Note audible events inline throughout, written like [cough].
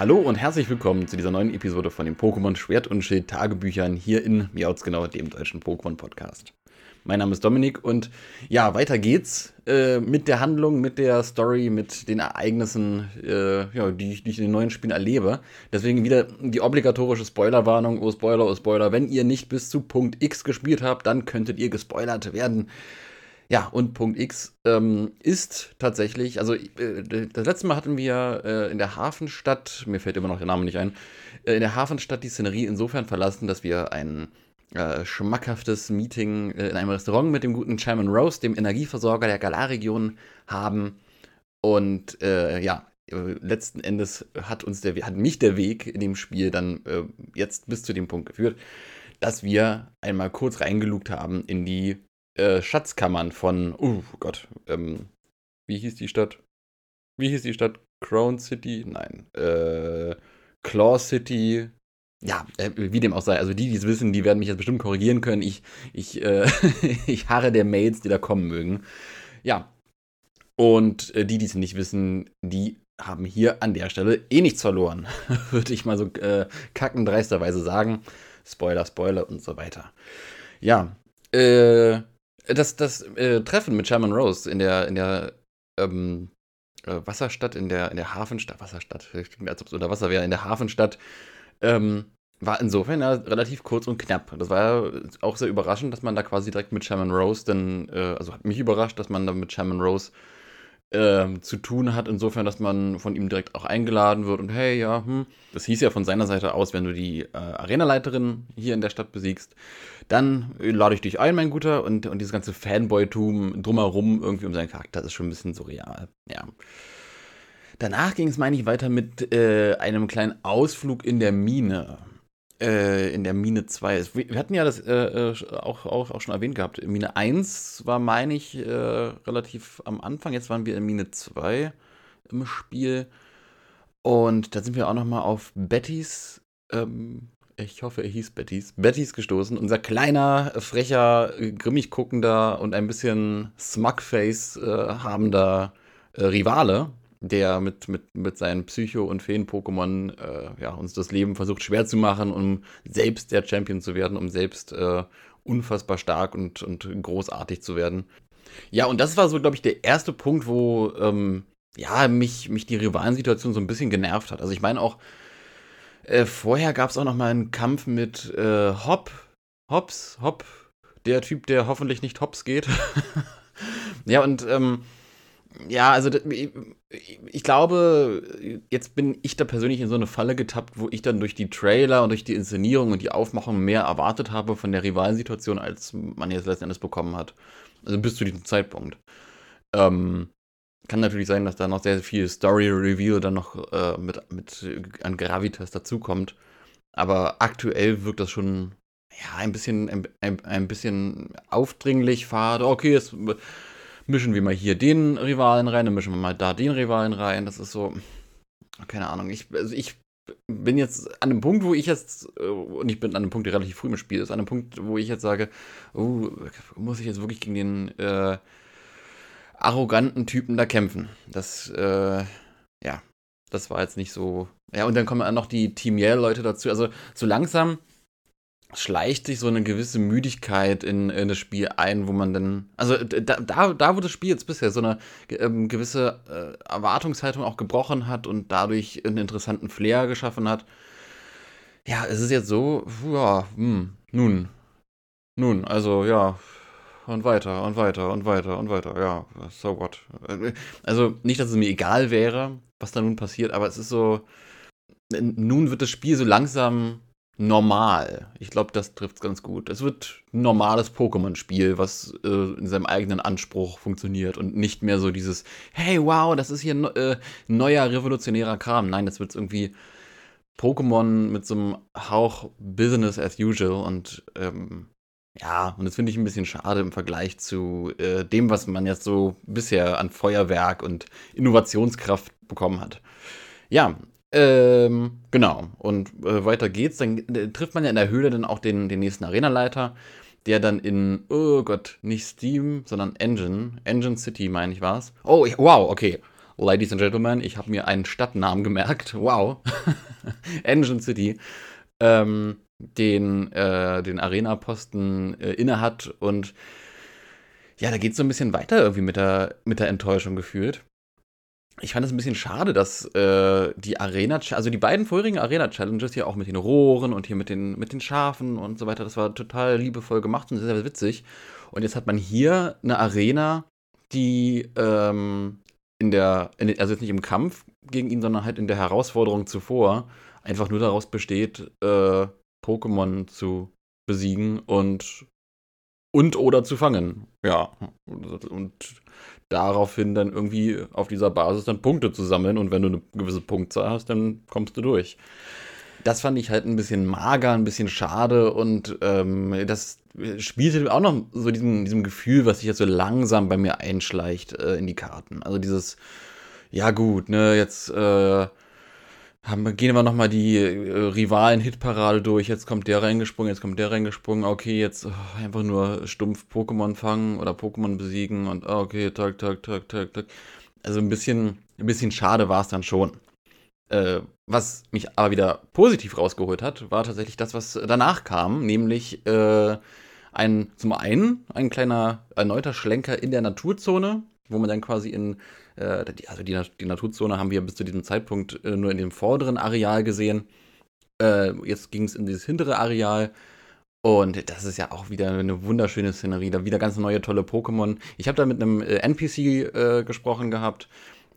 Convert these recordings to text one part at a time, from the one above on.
Hallo und herzlich willkommen zu dieser neuen Episode von den Pokémon Schwert und Schild Tagebüchern hier in Miauts genau, dem deutschen Pokémon Podcast. Mein Name ist Dominik und ja, weiter geht's äh, mit der Handlung, mit der Story, mit den Ereignissen, äh, ja, die, die, ich in den neuen Spielen erlebe. Deswegen wieder die obligatorische Spoilerwarnung, oh Spoiler, oh Spoiler. Wenn ihr nicht bis zu Punkt X gespielt habt, dann könntet ihr gespoilert werden. Ja, und Punkt X ähm, ist tatsächlich, also äh, das letzte Mal hatten wir äh, in der Hafenstadt, mir fällt immer noch der Name nicht ein, äh, in der Hafenstadt die Szenerie insofern verlassen, dass wir ein äh, schmackhaftes Meeting äh, in einem Restaurant mit dem guten Chairman Rose, dem Energieversorger der Galar-Region, haben. Und äh, ja, letzten Endes hat uns der, hat mich der Weg in dem Spiel dann jetzt bis zu dem Punkt geführt, dass wir einmal kurz reingelugt haben in die äh, Schatzkammern von, oh Gott, ähm, wie hieß die Stadt? Wie hieß die Stadt? Crown City? Nein. Äh, Claw City, ja, äh, wie dem auch sei. Also die, die es wissen, die werden mich jetzt bestimmt korrigieren können. Ich, ich, äh, [laughs] ich harre der Mails, die da kommen mögen. Ja. Und äh, die, die es nicht wissen, die haben hier an der Stelle eh nichts verloren. [laughs] Würde ich mal so äh, kackendreisterweise sagen. Spoiler, Spoiler und so weiter. Ja. Äh, das, das äh, Treffen mit Sherman Rose in der, in der ähm, äh, Wasserstadt, in der, in der Hafenstadt, Wasserstadt, als ob es unter Wasser wäre, in der Hafenstadt ähm, war insofern ja relativ kurz und knapp. Das war ja auch sehr überraschend, dass man da quasi direkt mit Sherman Rose dann, äh, also hat mich überrascht, dass man da mit Sherman Rose äh, zu tun hat, insofern, dass man von ihm direkt auch eingeladen wird und hey, ja, hm. Das hieß ja von seiner Seite aus, wenn du die äh, Arenaleiterin hier in der Stadt besiegst, dann lade ich dich ein, mein Guter, und, und dieses ganze Fanboy-Tum drumherum irgendwie um seinen Charakter ist schon ein bisschen surreal. Ja. Danach ging es, meine ich, weiter mit äh, einem kleinen Ausflug in der Mine. Äh, in der Mine 2. Wir hatten ja das äh, äh, auch, auch, auch schon erwähnt gehabt. Mine 1 war, meine ich, äh, relativ am Anfang. Jetzt waren wir in Mine 2 im Spiel. Und da sind wir auch nochmal auf Bettys, ähm, ich hoffe, er hieß Bettys, Bettys gestoßen. Unser kleiner, frecher, grimmig guckender und ein bisschen Smugface äh, habender äh, Rivale, der mit, mit, mit seinen Psycho- und Feen-Pokémon äh, ja, uns das Leben versucht schwer zu machen, um selbst der Champion zu werden, um selbst äh, unfassbar stark und, und großartig zu werden. Ja, und das war so, glaube ich, der erste Punkt, wo ähm, ja, mich, mich die Rivalensituation so ein bisschen genervt hat. Also ich meine auch, äh, vorher gab es auch noch mal einen Kampf mit äh, Hop, Hops, Hop, der Typ, der hoffentlich nicht Hops geht. [laughs] ja, und ähm, ja, also ich glaube, jetzt bin ich da persönlich in so eine Falle getappt, wo ich dann durch die Trailer und durch die Inszenierung und die Aufmachung mehr erwartet habe von der Rivalensituation, als man jetzt letzten Endes bekommen hat. Also bis zu diesem Zeitpunkt. Ähm, kann natürlich sein, dass da noch sehr viel Story-Reveal dann noch äh, mit, mit an Gravitas dazukommt. Aber aktuell wirkt das schon ja, ein bisschen, ein, ein bisschen aufdringlich, fade. Okay, es mischen wir mal hier den Rivalen rein, dann mischen wir mal da den Rivalen rein. Das ist so, keine Ahnung. Ich, also ich bin jetzt an einem Punkt, wo ich jetzt, äh, und ich bin an einem Punkt, der relativ früh im Spiel ist, an einem Punkt, wo ich jetzt sage, oh, muss ich jetzt wirklich gegen den äh, arroganten Typen da kämpfen? Das, äh, ja, das war jetzt nicht so. Ja, und dann kommen noch die Team Yell-Leute dazu. Also so langsam schleicht sich so eine gewisse Müdigkeit in, in, das Spiel ein, wo man dann, also da, da, da wo das Spiel jetzt bisher so eine ähm, gewisse äh, Erwartungshaltung auch gebrochen hat und dadurch einen interessanten Flair geschaffen hat. Ja, es ist jetzt so, ja, hm, nun, nun, also ja, und weiter und weiter und weiter und weiter, ja, so what. Also nicht, dass es mir egal wäre, was da nun passiert, aber es ist so, nun wird das Spiel so langsam normal. Ich glaube, das trifft es ganz gut. Es wird ein normales Pokémon-Spiel, was äh, in seinem eigenen Anspruch funktioniert und nicht mehr so dieses, hey, wow, das ist hier äh, neuer revolutionärer Kram. Nein, das wird irgendwie Pokémon mit so einem Hauch Business as usual und ähm, ja, und das finde ich ein bisschen schade im Vergleich zu äh, dem, was man jetzt so bisher an Feuerwerk und Innovationskraft bekommen hat. Ja, ähm, genau. Und äh, weiter geht's. Dann äh, trifft man ja in der Höhle dann auch den, den nächsten Arenaleiter, der dann in, oh Gott, nicht Steam, sondern Engine, Engine City, meine ich war's. Oh, ich, wow, okay. Ladies and Gentlemen, ich habe mir einen Stadtnamen gemerkt. [laughs] Wow. [laughs] Engine City. Ähm, den, äh, den Arena-Posten äh, innehat und ja, da geht es so ein bisschen weiter irgendwie mit der, mit der Enttäuschung gefühlt. Ich fand es ein bisschen schade, dass äh, die Arena, also die beiden vorherigen Arena-Challenges hier auch mit den Rohren und hier mit den, mit den Schafen und so weiter, das war total liebevoll gemacht und sehr, sehr witzig. Und jetzt hat man hier eine Arena, die ähm, in der, in, also jetzt nicht im Kampf gegen ihn, sondern halt in der Herausforderung zuvor einfach nur daraus besteht, äh, Pokémon zu besiegen und und oder zu fangen. Ja. Und daraufhin dann irgendwie auf dieser Basis dann Punkte zu sammeln und wenn du eine gewisse Punktzahl hast, dann kommst du durch. Das fand ich halt ein bisschen mager, ein bisschen schade und ähm, das spielte auch noch so diesem, diesem Gefühl, was sich jetzt so langsam bei mir einschleicht äh, in die Karten. Also dieses, ja gut, ne, jetzt äh, haben, gehen wir nochmal die äh, Rivalen-Hitparade durch. Jetzt kommt der reingesprungen, jetzt kommt der reingesprungen. Okay, jetzt oh, einfach nur stumpf Pokémon fangen oder Pokémon besiegen und oh, okay, tak, tak, tak, tak, tak. Also ein bisschen, ein bisschen schade war es dann schon. Äh, was mich aber wieder positiv rausgeholt hat, war tatsächlich das, was danach kam, nämlich äh, ein, zum einen ein kleiner erneuter Schlenker in der Naturzone, wo man dann quasi in also die, die, Naturzone haben wir bis zu diesem Zeitpunkt äh, nur in dem vorderen Areal gesehen. Äh, jetzt ging es in dieses hintere Areal. Und das ist ja auch wieder eine wunderschöne Szenerie. Da wieder ganz neue, tolle Pokémon. Ich habe da mit einem äh, NPC äh, gesprochen gehabt,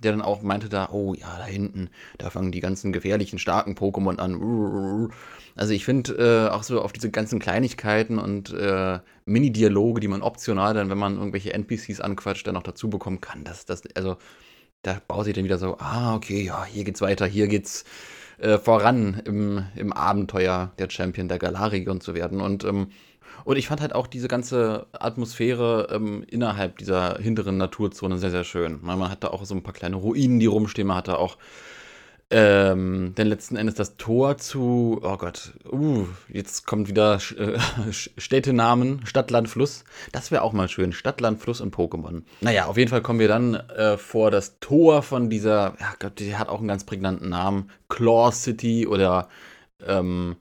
der dann auch meinte da, oh ja, da hinten, da fangen die ganzen gefährlichen, starken Pokémon an. Also ich finde äh, auch so auf diese ganzen Kleinigkeiten und äh, Mini-Dialoge, die man optional dann, wenn man irgendwelche NPCs anquatscht, dann noch dazu bekommen kann, das, das, also da baut sich dann wieder so, ah, okay, ja, hier geht's weiter, hier geht's äh, voran im, im Abenteuer der Champion der Galarion zu werden. Und ähm, und ich fand halt auch diese ganze Atmosphäre ähm, innerhalb dieser hinteren Naturzone sehr, sehr schön. Man hat da auch so ein paar kleine Ruinen, die rumstehen. Man hat da auch ähm, denn letzten Endes das Tor zu, oh Gott, uh, jetzt kommt wieder äh, [laughs] Städtenamen, Stadt, Land, Fluss. Das wäre auch mal schön, Stadt, Land, Fluss und Pokémon. Naja, auf jeden Fall kommen wir dann äh, vor das Tor von dieser, ja Gott, die hat auch einen ganz prägnanten Namen, Claw City oder, ähm,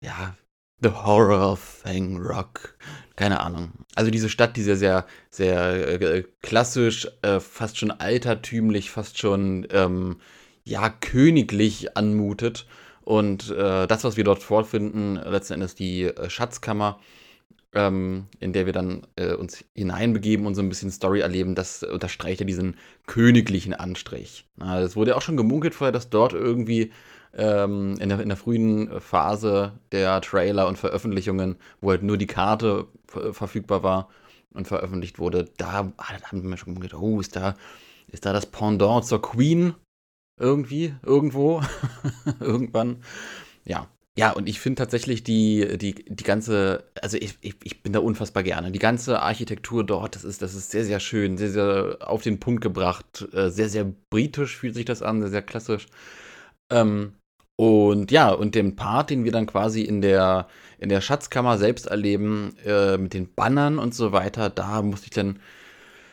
ja, The Horror of Fang Rock. Keine Ahnung. Also diese Stadt, die sehr, sehr, sehr äh, klassisch, äh, fast schon altertümlich, fast schon, ähm, ja, königlich anmutet. Und äh, das, was wir dort vorfinden, letzten Endes die äh, Schatzkammer, ähm, in der wir dann äh, uns hineinbegeben und so ein bisschen Story erleben, das unterstreicht ja diesen königlichen Anstrich. Es wurde auch schon gemunkelt vorher, dass dort irgendwie ähm, in, der, in der frühen Phase der Trailer und Veröffentlichungen, wo halt nur die Karte verfügbar war und veröffentlicht wurde, da haben wir schon gedacht, oh, ist da, ist da das Pendant zur Queen irgendwie, irgendwo, [laughs] irgendwann. Ja. Ja, und ich finde tatsächlich die, die, die ganze, also ich, ich, ich bin da unfassbar gerne. Die ganze Architektur dort, das ist, das ist sehr, sehr schön, sehr, sehr auf den Punkt gebracht, äh, sehr, sehr britisch fühlt sich das an, sehr, sehr klassisch. Ähm, und ja, und den Part, den wir dann quasi in der, in der Schatzkammer selbst erleben, äh, mit den Bannern und so weiter, da musste ich dann,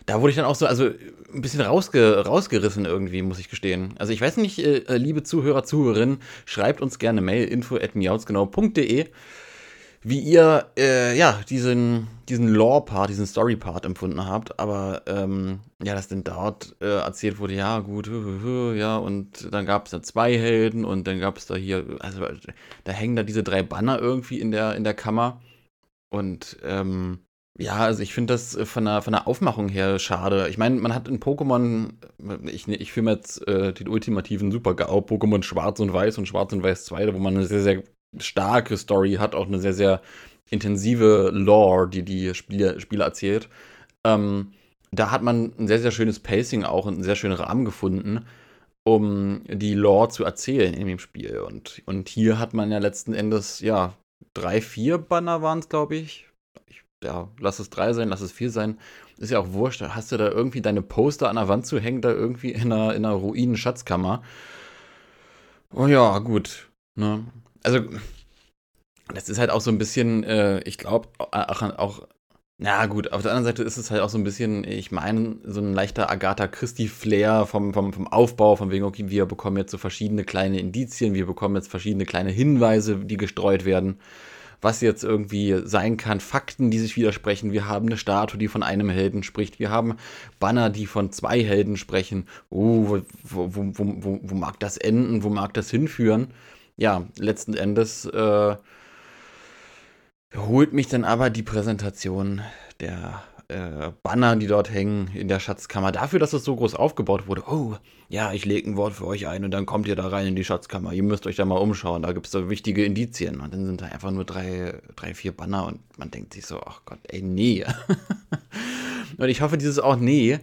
da wurde ich dann auch so, also ein bisschen rausge, rausgerissen irgendwie, muss ich gestehen. Also ich weiß nicht, äh, liebe Zuhörer, Zuhörerinnen, schreibt uns gerne Mail, info at miauzgenau.de wie ihr äh, ja diesen, diesen Lore-Part, diesen Story-Part empfunden habt. Aber ähm, ja, dass denn dort äh, erzählt wurde, ja, gut, ja, und dann gab es da zwei Helden und dann gab es da hier, also da hängen da diese drei Banner irgendwie in der, in der Kammer. Und ähm, ja, also ich finde das von der, von der Aufmachung her schade. Ich meine, man hat in Pokémon, ich, ich filme jetzt äh, den ultimativen Super-GAU, Pokémon Schwarz und Weiß und Schwarz und Weiß 2, wo man eine sehr, sehr starke Story hat, auch eine sehr, sehr intensive Lore, die die Spiele, Spieler erzählt. Ähm, da hat man ein sehr, sehr schönes Pacing auch und einen sehr schönen Rahmen gefunden, um die Lore zu erzählen in dem Spiel. Und, und hier hat man ja letzten Endes, ja, drei, vier Banner waren es, glaube ich. ich. Ja, lass es drei sein, lass es vier sein. Ist ja auch wurscht. Hast du da irgendwie deine Poster an der Wand zu hängen, da irgendwie in einer, in einer Ruinen-Schatzkammer? Oh ja, gut. Ne? Also das ist halt auch so ein bisschen, äh, ich glaube, auch, auch, Na gut, auf der anderen Seite ist es halt auch so ein bisschen, ich meine, so ein leichter Agatha Christie-Flair vom, vom, vom Aufbau, von wegen, okay, wir bekommen jetzt so verschiedene kleine Indizien, wir bekommen jetzt verschiedene kleine Hinweise, die gestreut werden, was jetzt irgendwie sein kann, Fakten, die sich widersprechen. Wir haben eine Statue, die von einem Helden spricht, wir haben Banner, die von zwei Helden sprechen. Oh, wo, wo, wo, wo, wo mag das enden, wo mag das hinführen? Ja, letzten Endes. Äh, holt mich dann aber die Präsentation der äh, Banner, die dort hängen in der Schatzkammer, dafür, dass es so groß aufgebaut wurde. Oh, ja, ich lege ein Wort für euch ein und dann kommt ihr da rein in die Schatzkammer. Ihr müsst euch da mal umschauen, da gibt es so wichtige Indizien. Und dann sind da einfach nur drei, drei, vier Banner und man denkt sich so, ach Gott, ey, nee. [laughs] und ich hoffe, dieses auch nee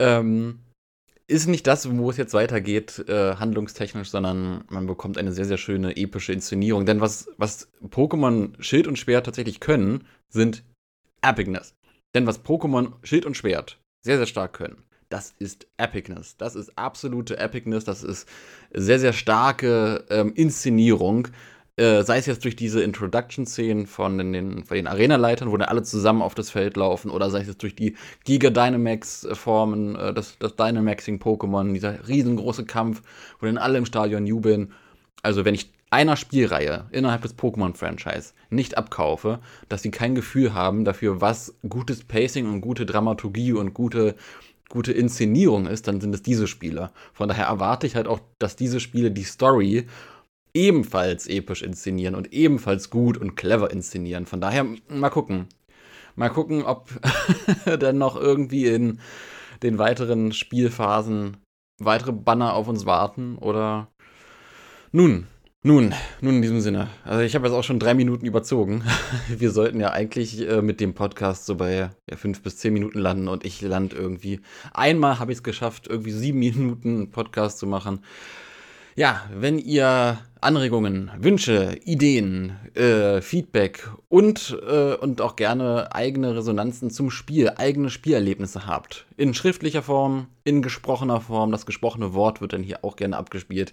ähm, ist nicht das, wo es jetzt weitergeht, äh, handlungstechnisch, sondern man bekommt eine sehr, sehr schöne epische Inszenierung. Denn was, was Pokémon Schild und Schwert tatsächlich können, sind Epicness. Denn was Pokémon Schild und Schwert sehr, sehr stark können, das ist Epicness. Das ist absolute Epicness. Das ist sehr, sehr starke ähm, Inszenierung. Äh, sei es jetzt durch diese Introduction-Szenen von den, von den Arena-Leitern, wo dann alle zusammen auf das Feld laufen, oder sei es jetzt durch die Giga-Dynamax-Formen, äh, das, das Dynamaxing-Pokémon, dieser riesengroße Kampf, wo dann alle im Stadion jubeln. Also, wenn ich einer Spielreihe innerhalb des Pokémon-Franchise nicht abkaufe, dass sie kein Gefühl haben dafür, was gutes Pacing und gute Dramaturgie und gute, gute Inszenierung ist, dann sind es diese Spiele. Von daher erwarte ich halt auch, dass diese Spiele die Story ebenfalls episch inszenieren und ebenfalls gut und clever inszenieren. Von daher mal gucken. Mal gucken, ob [laughs] dann noch irgendwie in den weiteren Spielphasen weitere Banner auf uns warten oder nun, nun, nun in diesem Sinne. Also ich habe jetzt auch schon drei Minuten überzogen. [laughs] Wir sollten ja eigentlich äh, mit dem Podcast so bei ja, fünf bis zehn Minuten landen und ich lande irgendwie. Einmal habe ich es geschafft, irgendwie sieben Minuten einen Podcast zu machen. Ja, wenn ihr Anregungen, Wünsche, Ideen, äh, Feedback und, äh, und auch gerne eigene Resonanzen zum Spiel, eigene Spielerlebnisse habt, in schriftlicher Form, in gesprochener Form, das gesprochene Wort wird dann hier auch gerne abgespielt,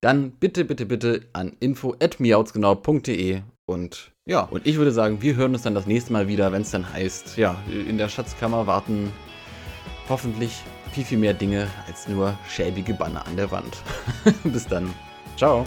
dann bitte, bitte, bitte an info.miautsgenau.de und ja, und ich würde sagen, wir hören uns dann das nächste Mal wieder, wenn es dann heißt, ja, in der Schatzkammer warten hoffentlich viel, viel mehr Dinge als nur schäbige Banner an der Wand. [laughs] Bis dann. Ciao.